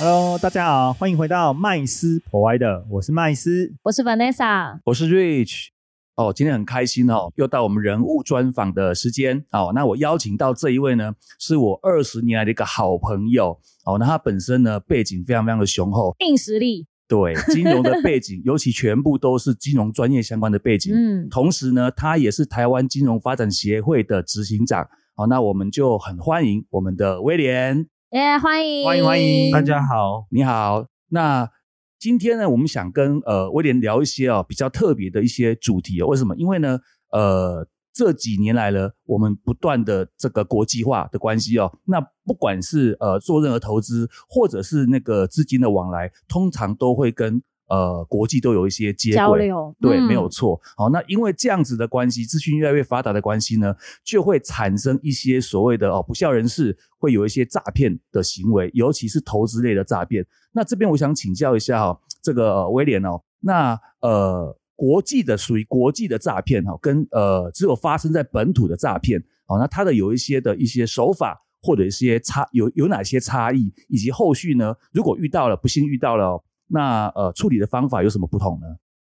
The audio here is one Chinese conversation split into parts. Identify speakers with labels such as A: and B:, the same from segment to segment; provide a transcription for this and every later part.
A: Hello，大家好，欢迎回到麦斯 Provider，我是麦斯。
B: 我是 Vanessa，
C: 我是 Rich。哦，今天很开心哦，又到我们人物专访的时间哦。那我邀请到这一位呢，是我二十年来的一个好朋友哦。那他本身呢背景非常非常的雄厚，
B: 硬实力，
C: 对金融的背景，尤其全部都是金融专业相关的背景。
B: 嗯，
C: 同时呢，他也是台湾金融发展协会的执行长。好，那我们就很欢迎我们的威廉。
B: 耶、欢迎，
A: 欢迎欢迎。
D: 大家好，
C: 你好，那今天呢，我们想跟呃威廉聊一些哦比较特别的一些主题哦。为什么？因为呢，呃这几年来了，我们不断的这个国际化的关系哦，那不管是呃做任何投资，或者是那个资金的往来，通常都会跟呃国际都有一些接轨。
B: 交流，
C: 对，
B: 嗯
C: 没有错。好，那因为这样子的关系，资讯越来越发达的关系呢，就会产生一些所谓的哦不孝人士会有一些诈骗的行为，尤其是投资类的诈骗。那这边我想请教一下哦，这个、呃威廉哦，那呃国际的属于国际的诈骗哈、哦，跟呃只有发生在本土的诈骗，好、那它的有一些的一些手法。或者一些差有有哪些差异，以及后续呢？如果遇到了不幸遇到了哦，那呃处理的方法有什么不同呢？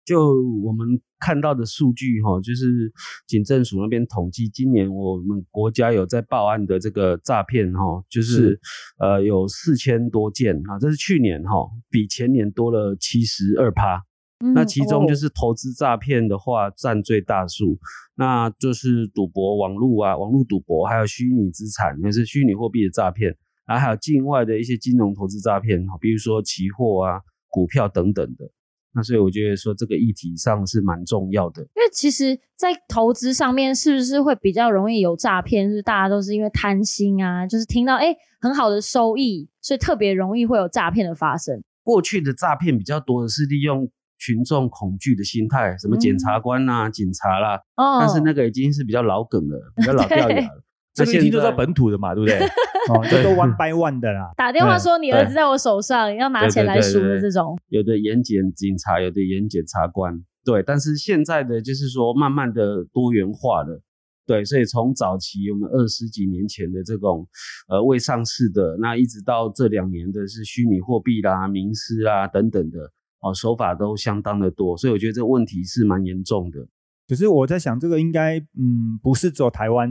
D: 就我们看到的数据哈，就是警政署那边统计，今年我们国家有在报案的这个诈骗哈，就是
C: 是
D: 呃有四千多件啊，这是去年哈，比前年多了七十二趴。
B: 嗯
D: 那其中就
B: 哦
D: 是投资诈骗的话占最大数，那就是赌博、网络啊、网络赌博，还有虚拟资产，也是虚拟货币的诈骗，然后还有境外的一些金融投资诈骗，比如说期货啊、股票等等的。那所以我觉得说这个议题上是蛮重要的。
B: 因为其实，在投资上面是不是会比较容易有诈骗？就是大家都是因为贪心啊，就是听到哎很好的收益，所以特别容易会有诈骗的发生。
D: 过去的诈骗比较多的是利用群众恐惧的心态，什么检察官呐、警察啦，
B: 哦，
D: 但是那个已经是比较老梗了，比较老掉牙了。
C: 这个一听就知道
D: 在
C: 本土的嘛，对不对？
A: 哦，这都 one by one 的啦。
B: 打电话说你儿子在我手上，要拿钱来赎的这种，
D: 有的演检警察，有的演检察官，对。但是现在的就是说，慢慢的多元化了，对。所以从早期我们二十几年前的这种呃未上市的，那一直到这两年的是虚拟货币啦、名师啦等等的，哦，手法都相当的多，所以我觉得这个问题是蛮严重的。
A: 可是我在想，这个应该嗯不是只有台湾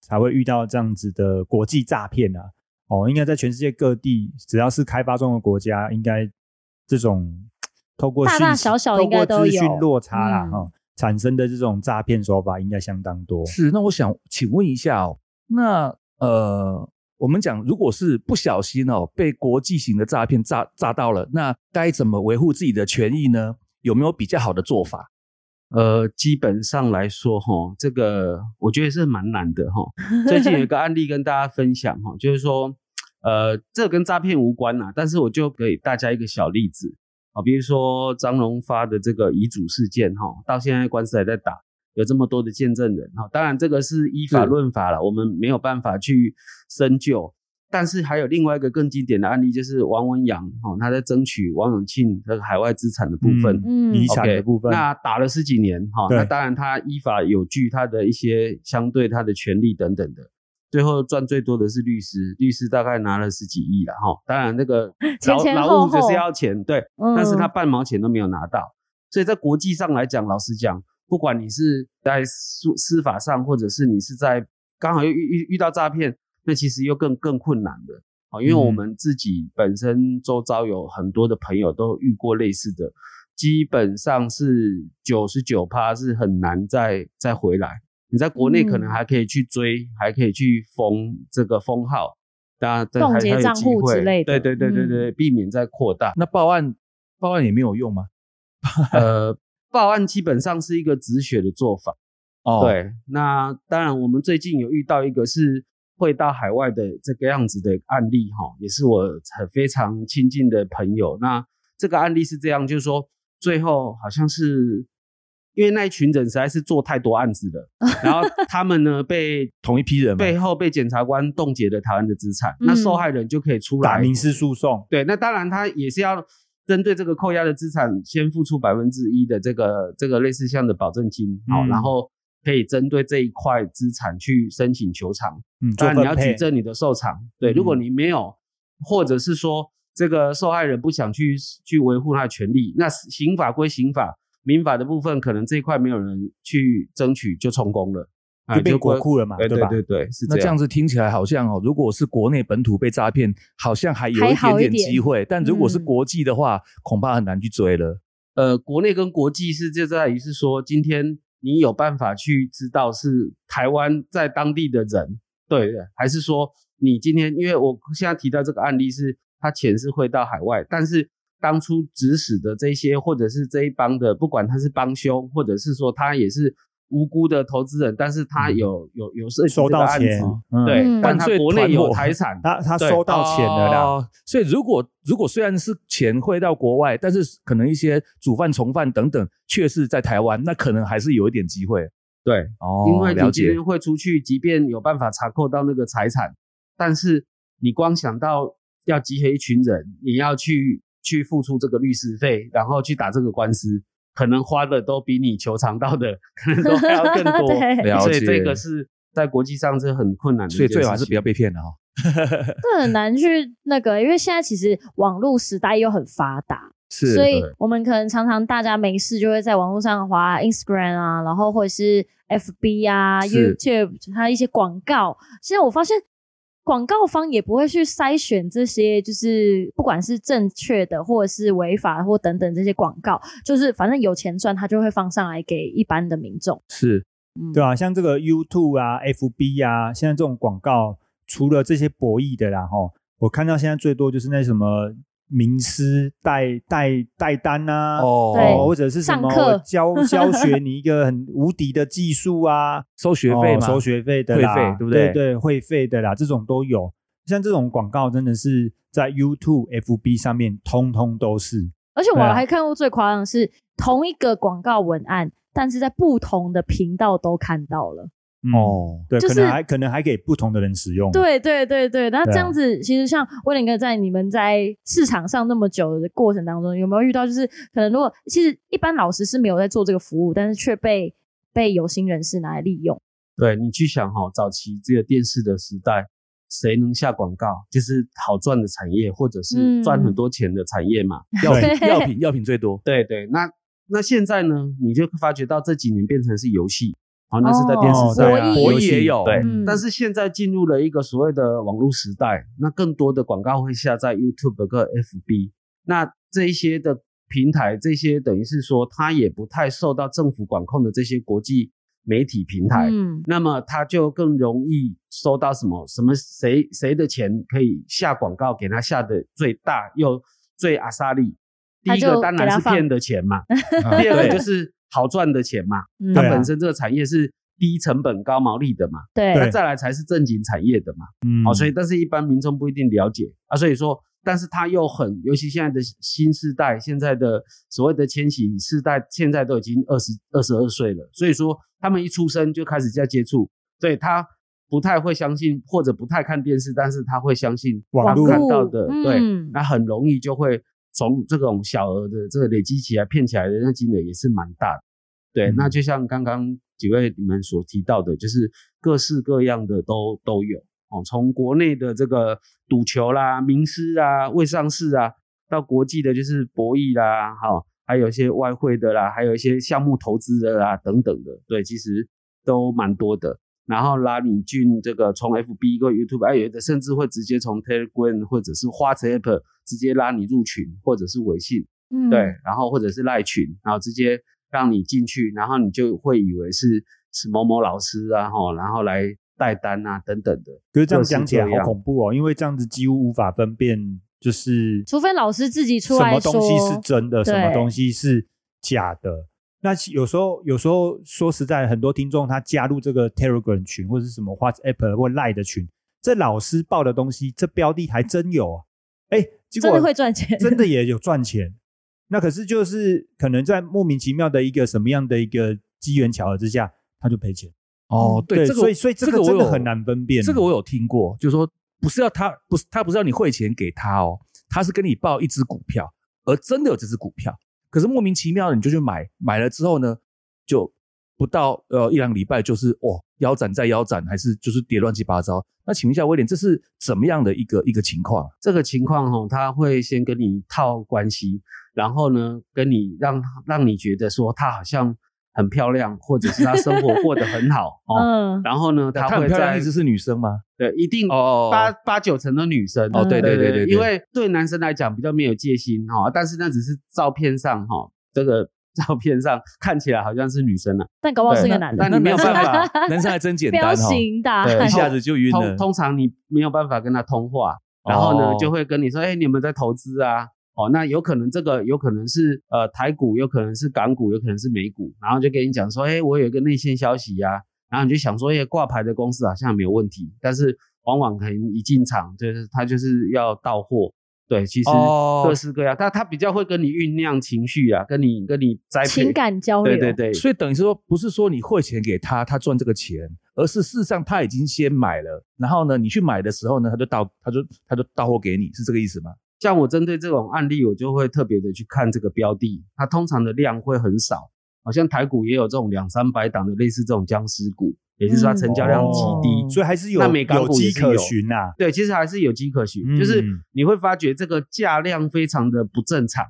A: 才会遇到这样子的国际诈骗啊。哦，应该在全世界各地，只要是开发中的国家，应该这种透过
B: 大大小小应该都
A: 透过资讯
B: 有
A: 落差啦，
B: 嗯
A: 哈、产生的这种诈骗手法应该相当多。
C: 是，那我想请问一下哦，那呃，我们讲如果是不小心哦被国际型的诈骗诈诈到了，那该怎么维护自己的权益呢？有没有比较好的做法？
D: 呃，基本上来说，哈，这个我觉得是蛮难的，哈。最近有一个案例跟大家分享，哈，就是说，呃，这跟诈骗无关呐，但是我就给大家一个小例子，啊，比如说张荣发的这个遗嘱事件，哈，到现在官司还在打，有这么多的见证人，哈，当然这个是依法
C: 是
D: 论法了，我们没有办法去深究。但是还有另外一个更经典的案例，就是王文洋，哈，他在争取王永庆这个海外资产的部分，
B: 嗯
A: 遗产的部分。
D: 那打了十几年哈，
A: 对。
D: 那当然他依法有据他的一些相对他的权利等等的，最后赚最多的是律师，律师大概拿了十几亿了哈，当然那个
B: 前
D: 劳劳务就是要钱对，
B: 嗯。
D: 但是他半毛钱都没有拿到，所以在国际上来讲，老实讲，不管你是在司司法上，或者是你是在刚好又遇遇遇到诈骗，那其实又更更困难的。啊，因为我
A: 嗯
D: 们自己本身周遭有很多的朋友都遇过类似的，基本上是九十九趴是很难再再回来。你在国内可能
B: 嗯
D: 还可以去追，还可以去封这个封号，当然这
B: 冻结账户之类的
D: 对对对对
B: 嗯
D: 对，避免再扩大。
C: 那报案报案也没有用吗？
D: 呃，报案基本上是一个止血的做法。
C: 哦，，
D: 对，那当然我们最近有遇到一个是会到海外的这个样子的案例哈，也是我很非常亲近的朋友。那这个案例是这样，就是说最后好像是因为那一群人实在是做太多案子了，然后他们呢被
C: 同一批人，
D: 背后被检察官冻结了台湾的资产，那
B: 嗯
D: 受害人就可以出来
A: 打民事诉讼，
D: 对，那当然他也是要针对这个扣押的资产，先付出百分之一的这个这个类似像的保证金，好、
A: 嗯
D: 然后可以针对这一块资产去申请求偿。
A: 嗯，做
D: 当然你要举证你的受偿，对，
A: 嗯
D: 如果你没有，或者是说这个受害人不想去去维护他的权利，那刑法归刑法，民法的部分可能这一块没有人去争取就充公了，啊
A: 就变国库了嘛，
D: 对
A: 吧？
D: 对对，是
C: 那这样
D: 样。
C: 子听起来好像哦，如果是国内本土被诈骗，好像还有一点
B: 点
C: 点机会，但如果是
B: 嗯
C: 国际的话，恐怕很难去追了。
D: 呃，国内跟国际是就在于是说，今天你有办法去知道是台湾在当地的人，对，还是说你今天，因为我现在提到这个案例是，他钱是汇到海外，但是当初指使的这些，或者是这一帮的，不管他是帮凶，或者是说他也是无辜的投资人，但是他有、有有涉及
A: 收到钱
D: 对，
B: 嗯。
D: 但他国内有财产，
A: 他他收到钱了啦，
C: 哦所以如果如果虽然是钱汇到国外，但是可能一些主犯、从犯等等却是在台湾，那可能还是有一点机会。
D: 对，
C: 哦
D: 因为你今天会出去，即便有办法查扣到那个财产，但是你光想到要集合一群人，你要去去付出这个律师费，然后去打这个官司，可能花的都比你求偿到的 可能都还要更多。所以
C: 解
D: 这个是在国际上是很困难的
C: 所以最好还是不要被骗了哈。
B: 这很难去那个，因为现在其实网络时代又很发达，
C: 是，
B: 所以我们可能常常大家没事就会在网络上滑 Instagram 啊，然后或者是 FB 啊、YouTube，它一些广告。现在我发现广告方也不会去筛选这些，就是不管是正确的或者是违法或等等这些广告，就是反正有钱赚，他就会放上来给一般的民众。
C: 是
B: 嗯，
A: 对啊，像这个 YouTube 啊、FB 啊，现在这种广告，除了这些博弈的啦，吼，我看到现在最多就是那什么名师带带带单啊，
C: 哦。
B: 对。
A: 或者是什么
B: 上课。
A: 教 教学你一个很无敌的技术啊，
C: 收学费嘛，
A: 哦收学费的啦，
C: 会费对不对？
A: 对对，会费的啦，这种都有。像这种广告真的是在 YouTube、FB 上面通通都是。
B: 而且我
A: 对啊。
B: 还看过最夸张的是，同一个广告文案，但是在不同的频道都看到了。
A: 嗯，
C: 哦，
A: 对，
B: 就是
A: 可能还可能还给不同的人使用。
B: 对对对对，那这样子，其实像威廉哥在你们在市场上那么久的过程当中，有没有遇到就是可能如果其实一般老师是没有在做这个服务，但是却被被有心人士拿来利用？
D: 对你去想哈、早期这个电视的时代，谁能下广告，就是好赚的产业，或者是
B: 嗯
D: 赚很多钱的产业嘛。
C: 药药品 药品最多，
D: 对对，那那现在呢，你就发觉到这几年变成是游戏，好、那是在电视
A: 哦
D: 上。
A: 对啊
B: 博弈
C: 博
A: 游戏
C: 弈也有，
D: 对，
B: 嗯。
D: 但是现在进入了一个所谓的网络时代，那更多的广告会下在 YouTube 跟 FB，那这一些的平台，这些等于是说它也不太受到政府管控的这些国际媒体平台，
B: 嗯，
D: 那么它就更容易收到什么什么谁谁的钱可以下广告给他下的最大又最阿萨利。第一个当然是骗的钱嘛，
C: 啊
D: 第二个就是好赚的钱嘛。它本身这个产业是低成本高毛利的嘛，
B: 对
D: 那再来才是正经产业的嘛。
A: 嗯，
D: 好、所以但是一般民众不一定了解啊，所以说，但是他又很，尤其现在的新世代，现在的所谓的千禧世代，现在都已经二十二十二岁了，所以说他们一出生就开始在接触，所以他不太会相信或者不太看电视，但是他会相信
A: 网络
D: 他看到的，
B: 嗯
D: 对，那很容易就会从这种小额的这个累积起来骗起来的那金额也是蛮大的。对，
A: 嗯
D: 那就像刚刚几位你们所提到的，就是各式各样的都都有哦，从国内的这个赌球啦、名师啊、未上市啊，到国际的就是博弈啦，哈、还有一些外汇的啦，还有一些项目投资的啦等等的，对，其实都蛮多的。然后拉你进这个从 FB 或 YouTube，还有的甚至会直接从 Telegram 或者是 WhatsApp 直接拉你入群，或者是微信，
B: 嗯
D: 对，然后或者是赖群，然后直接让你进去，然后你就会以为是是某某老师啊，吼，然后来带单啊等等的。
A: 可是这样讲起来好恐怖哦，因为这样子几乎无法分辨，就是
B: 除非老师自己出来说
A: 么东西是真的，什么东西是假的。那其有时候，有时候说实在，很多听众他加入这个 Telegram 群或者是什么 WhatsApp 或 Line 的群，这老师报的东西，这标的还真有啊，哎，结果
B: 真的会赚钱，
A: 真的也有赚钱。那可是就是可能在莫名其妙的一个什么样的一个机缘巧合之下，他就赔钱。
C: 哦，对，这个
A: 所以所以这
C: 这个
A: 真的很难分辨。
C: 这个我有听过，就是说不是要他不是他不是要你汇钱给他哦，他是跟你报一只股票，而真的有这只股票，可是莫名其妙的你就去买，买了之后呢，就不到呃一两礼拜就是哦腰斩再腰斩，还是就是跌乱七八糟。那请问一下威廉，这是怎么样的一个一个情况？
D: 这个情况哈、他会先跟你套关系，然后呢，跟你让让你觉得说他好像很漂亮，或者是他生活过得很好 哦。
B: 嗯，
D: 然后呢，
C: 他
D: 会在
C: 很漂亮，意思是女生吗？
D: 对一定
C: 哦
D: 八八九成的女生
C: 哦，对对对对，对
D: 因为对男生来讲比较没有戒心哈、但是那只是照片上哈、这个 照片上看起来好像是女生了、
B: 但搞不好是个男的
D: 那，你没有办法
C: 男生还真简单哈，
B: 形大
D: 对
C: 一。下子就晕了
D: 通。通常你没有办法跟他通话，然后呢、
C: 哦
D: 就会跟你说，哎、你有没有在投资啊？哦，那有可能这个有可能是呃台股，有可能是港股，有可能是美股，然后就跟你讲说，哎、我有一个内线消息呀、然后你就想说，哎、挂牌的公司好像没有问题，但是往往可能一进场就是他就是要到货，对，其实
C: 哦
D: 各式各样，但他比较会跟你酝酿情绪啊，跟你跟你栽培
B: 情，感交流，
D: 对对对，
C: 所以等于是说，不是说你汇钱给他，他赚这个钱，而是事实上他已经先买了，然后呢，你去买的时候呢，他就到他就他就到货给你，是这个意思吗？
D: 像我针对这种案例，我就会特别的去看这个标的，它通常的量会很少，好像台股也有这种两三百档的类似这种僵尸股，也就是说它成交量极低。
A: 哦所以还是有
D: 那美港
A: 有迹可循呐。
D: 对，其实还是有迹可循，
A: 嗯
D: 就是你会发觉这个价量非常的不正常。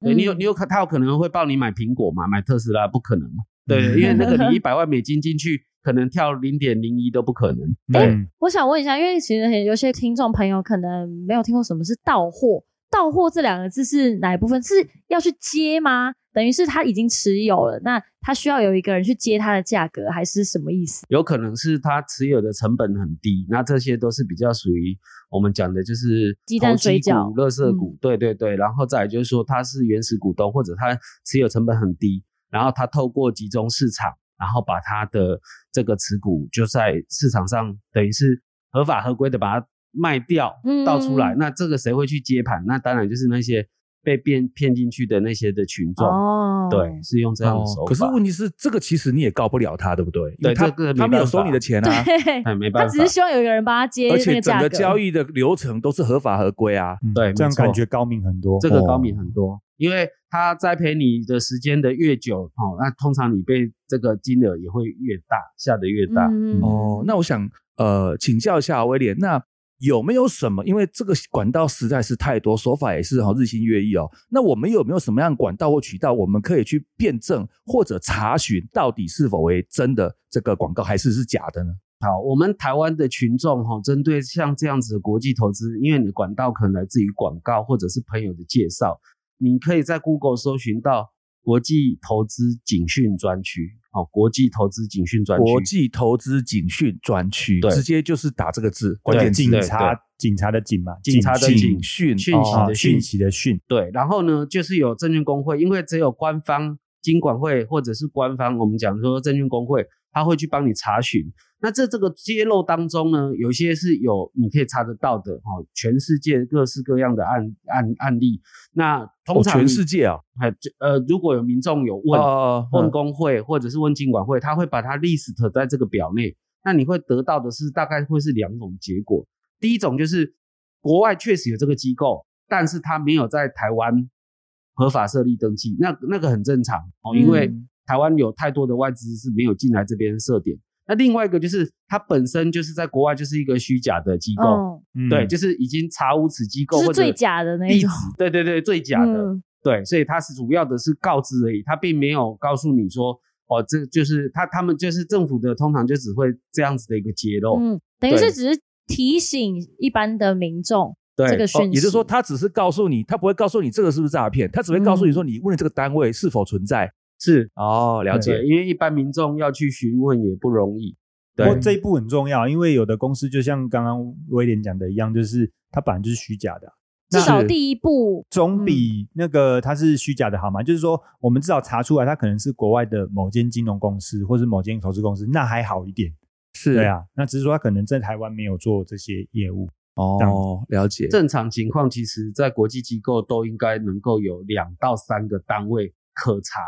D: 对你有
B: 嗯
D: 你有可他有可能会帮你买苹果嘛，买特斯拉不可能嘛。对，
A: 嗯
D: 因为那个你一百万美金进去，可能跳零点零一都不可能。
A: 嗯
B: 我想问一下，因为其实有些听众朋友可能没有听过什么是到货，到货这两个字是哪一部分？是要去接吗？等于是他已经持有了，那他需要有一个人去接他的价格，还是什么意思？
D: 有可能是他持有的成本很低，那这些都是比较属于我们讲的就是
B: 鸡蛋
D: 投机
B: 水饺
D: 股、垃圾股，对对对。然后再来就是说他是原始股东，或者他持有成本很低，然后他透过集中市场，然后把他的这个持股就在市场上等于是合法合规的把它卖掉
B: 嗯
D: 倒出来。那这个谁会去接盘？那当然就是那些被骗骗进去的那些的群众。
B: 哦，
D: 对，是用这样的手法。
C: 哦可是问题是，这个其实你也告不了他，对不对？因为他
D: 对这个
C: 他没有收你的钱啊，
B: 对，
D: 哎，没办法，
B: 他只是希望有一个人帮他接
C: 而且整
B: 个
C: 交易的流程都是合法合规啊。
A: 嗯
D: 对
A: 这样感觉高明很多。
D: 这个高
C: 哦
D: 明很多，因为他栽培你的时间的越久，哦，那通常你被这个金额也会越大，下的越大。
B: 嗯
C: 哦，那我想呃请教一下威廉，那有没有什么？因为这个管道实在是太多，手法也是哈、日新月异哦。那我们有没有什么样管道或渠道，我们可以去辩证或者查询到底是否为真的这个广告，还是是假的呢？
D: 好，我们台湾的群众哈、针对像这样子的国际投资，因为你的管道可能来自于广告或者是朋友的介绍，你可以在 Google 搜寻到国际投资警讯专区，哦，国际投资警讯专区，
C: 国际投资警讯专区，
D: 对
C: 直接就是打这个字，关键
A: 警察警察的警嘛，
D: 警察的警
C: 讯
D: 讯息
A: 啊
D: 的讯
A: 讯息的讯，
D: 对，然后呢，就是有证券工会，因为只有官方金管会或者是官方，我们讲说证券工会，他会去帮你查询。那在这个揭露当中呢，有些是有你可以查得到的哦，全世界各式各样的案案案例。那通
C: 哦，
D: 常
C: 全世界啊，
D: 哎这呃，如果有民众有问、
C: 哦
D: 问工会或者是问经管会，他会把它 list 在这个表内。那你会得到的是大概会是两种结果。第一种就是国外确实有这个机构，但是他没有在台湾合法设立登记，那那个很正常哦，因为
B: 嗯
D: 台湾有太多的外资是没有进来这边设点。那另外一个就是它本身就是在国外就是一个虚假的机构，对，就是已经查无此机构或者
B: 是最假的那
D: 地址
B: 种，
D: 对对对，最假的。
B: 嗯
D: 对，所以它是主要的是告知而已，它并没有告诉你说，哦，这就是他他们就是政府的，通常就只会这样子的一个揭露。
B: 嗯，等于是只是提醒一般的民众
D: 对，
B: 这个
C: 哦
B: 讯息，
C: 也就是说，他只是告诉你，他不会告诉你这个是不是诈骗，他只会告诉你说你问的这个单位是否存在。
D: 是
C: 哦，了解，。
D: 因为一般民众要去询问也不容易。对
A: 不过这一步很重要，因为有的公司就像刚刚威廉讲的一样，就是它本来就是虚假的啊，
B: 至少第一步，
A: 总比那个它是虚假的好嘛？就是说，我们至少查出来它可能是国外的某间金融公司或是某间投资公司，那还好一点。
C: 是
A: 对，啊，那只是说它可能在台湾没有做这些业务。
C: 哦，了解。
D: 正常情况，其实在国际机构都应该能够有两到三个单位可查。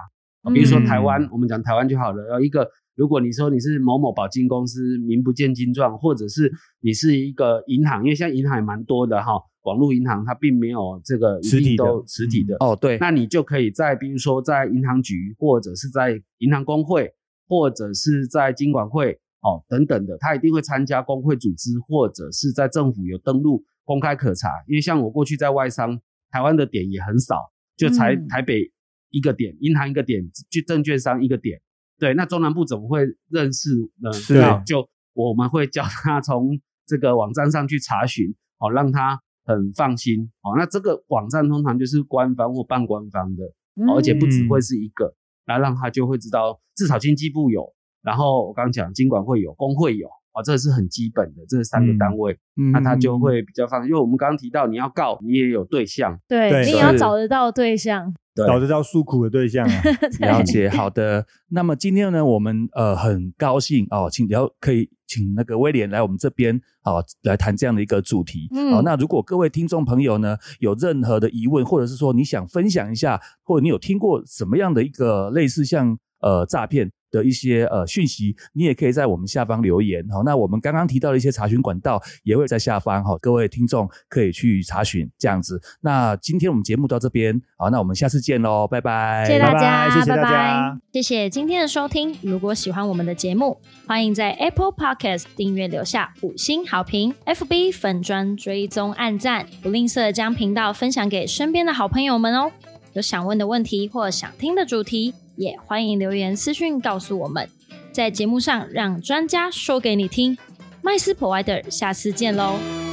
D: 比如说台湾，
A: 嗯
D: 我们讲台湾就好了。呃，一个如果你说你是某某保金公司，名不见经传，或者是你是一个银行，因为现在银行也蛮多的哈，网络银行它并没有这个一
A: 实体的
D: 实体的。
C: 哦，对，
D: 那你就可以在比如说在银行局，或者是在银行工会，或者是在金管会哦等等的，他一定会参加工会组织，或者是在政府有登录公开可查。因为像我过去在外商，台湾的点也很少，就台
B: 嗯
D: 台北一个点，银行一个点，就证券商一个点。对，那中南部怎么会认识呢？
A: 是
D: 啊就我们会教他从这个网站上去查询，哦，让他很放心。哦，那这个网站通常就是官方或半官方的，
B: 嗯
D: 哦而且不只会是一个，然后让他就会知道，至少经济部有，然后我刚刚讲经管会有，工会有，哦，这是很基本的，这是三个单位，
C: 嗯
D: 那他就会比较放心。因为我们刚刚提到，你要告，你也有对象，
B: 对
A: 对
B: 你也要找得到对象。
D: 对
A: 找得到诉苦的对象啊。
C: 了解，好的。那么今天呢，我们呃很高兴哦，请然后可以请那个威廉来我们这边哦来谈这样的一个主题。
B: 嗯
C: 哦，那如果各位听众朋友呢有任何的疑问，或者是说你想分享一下，或者你有听过什么样的一个类似像呃诈骗的一些呃讯息，你也可以在我们下方留言。好、那我们刚刚提到的一些查询管道也会在下方哈、各位听众可以去查询这样子。那今天我们节目到这边，好，那我们下次见喽，拜拜，
B: 谢谢大家，
A: 拜谢谢大
B: 拜
A: 家
B: 拜谢谢今天的收听。如果喜欢我们的节目，欢迎在 Apple Podcast 订阅留下五星好评，FB 粉砖追踪按赞，不吝啬将频道分享给身边的好朋友们哦。有想问的问题或想听的主题，也欢迎留言私讯告诉我们，在节目上让专家说给你听。麦斯 Provider，下次见喽。